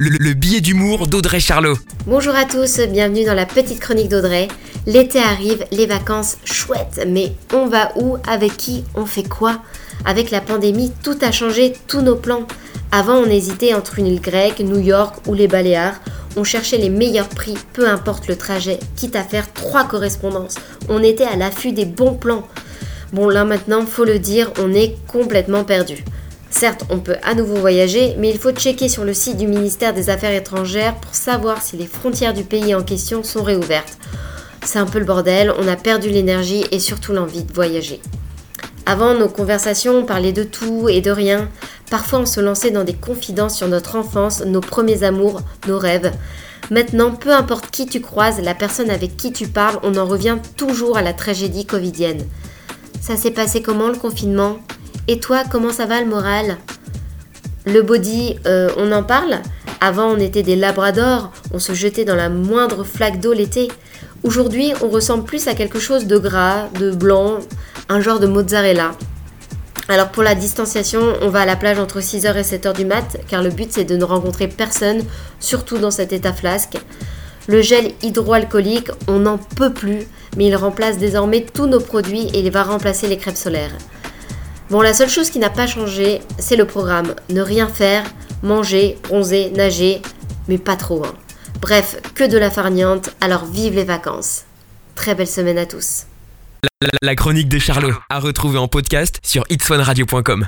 le, le billet d'humour d'Audrey Charlot. Bonjour à tous, bienvenue dans la petite chronique d'Audrey. L'été arrive, les vacances, chouette, mais on va où Avec qui On fait quoi? Avec la pandémie, tout a changé, tous nos plans. Avant, on hésitait entre une île grecque, New York ou les Baléares. On cherchait les meilleurs prix, peu importe le trajet, quitte à faire trois correspondances. On était à l'affût des bons plans. Bon, là maintenant, faut le dire, on est complètement perdu. Certes, on peut à nouveau voyager, mais il faut checker sur le site du ministère des Affaires étrangères pour savoir si les frontières du pays en question sont réouvertes. C'est un peu le bordel, on a perdu l'énergie et surtout l'envie de voyager. Avant, nos conversations, on parlait de tout et de rien. Parfois, on se lançait dans des confidences sur notre enfance, nos premiers amours, nos rêves. Maintenant, peu importe qui tu croises, la personne avec qui tu parles, on en revient toujours à la tragédie covidienne. Ça s'est passé comment le confinement? Et toi, comment ça va le moral? Le body, euh, on en parle Avant, on était des labradors, on se jetait dans la moindre flaque d'eau l'été. Aujourd'hui, on ressemble plus à quelque chose de gras, de blanc, un genre de mozzarella. Alors pour la distanciation, on va à la plage entre 6h et 7h du mat, car le but c'est de ne rencontrer personne, surtout dans cet état flasque. Le gel hydroalcoolique, on n'en peut plus, mais il remplace désormais tous nos produits et il va remplacer les crêpes solaires. Bon, la seule chose qui n'a pas changé, c'est le programme. Ne rien faire, manger, bronzer, nager, mais pas trop. Hein. Bref, que de la farniente, alors vive les vacances. Très belle semaine à tous. La, chronique de Charlot, à retrouver en podcast sur itswanradio.com.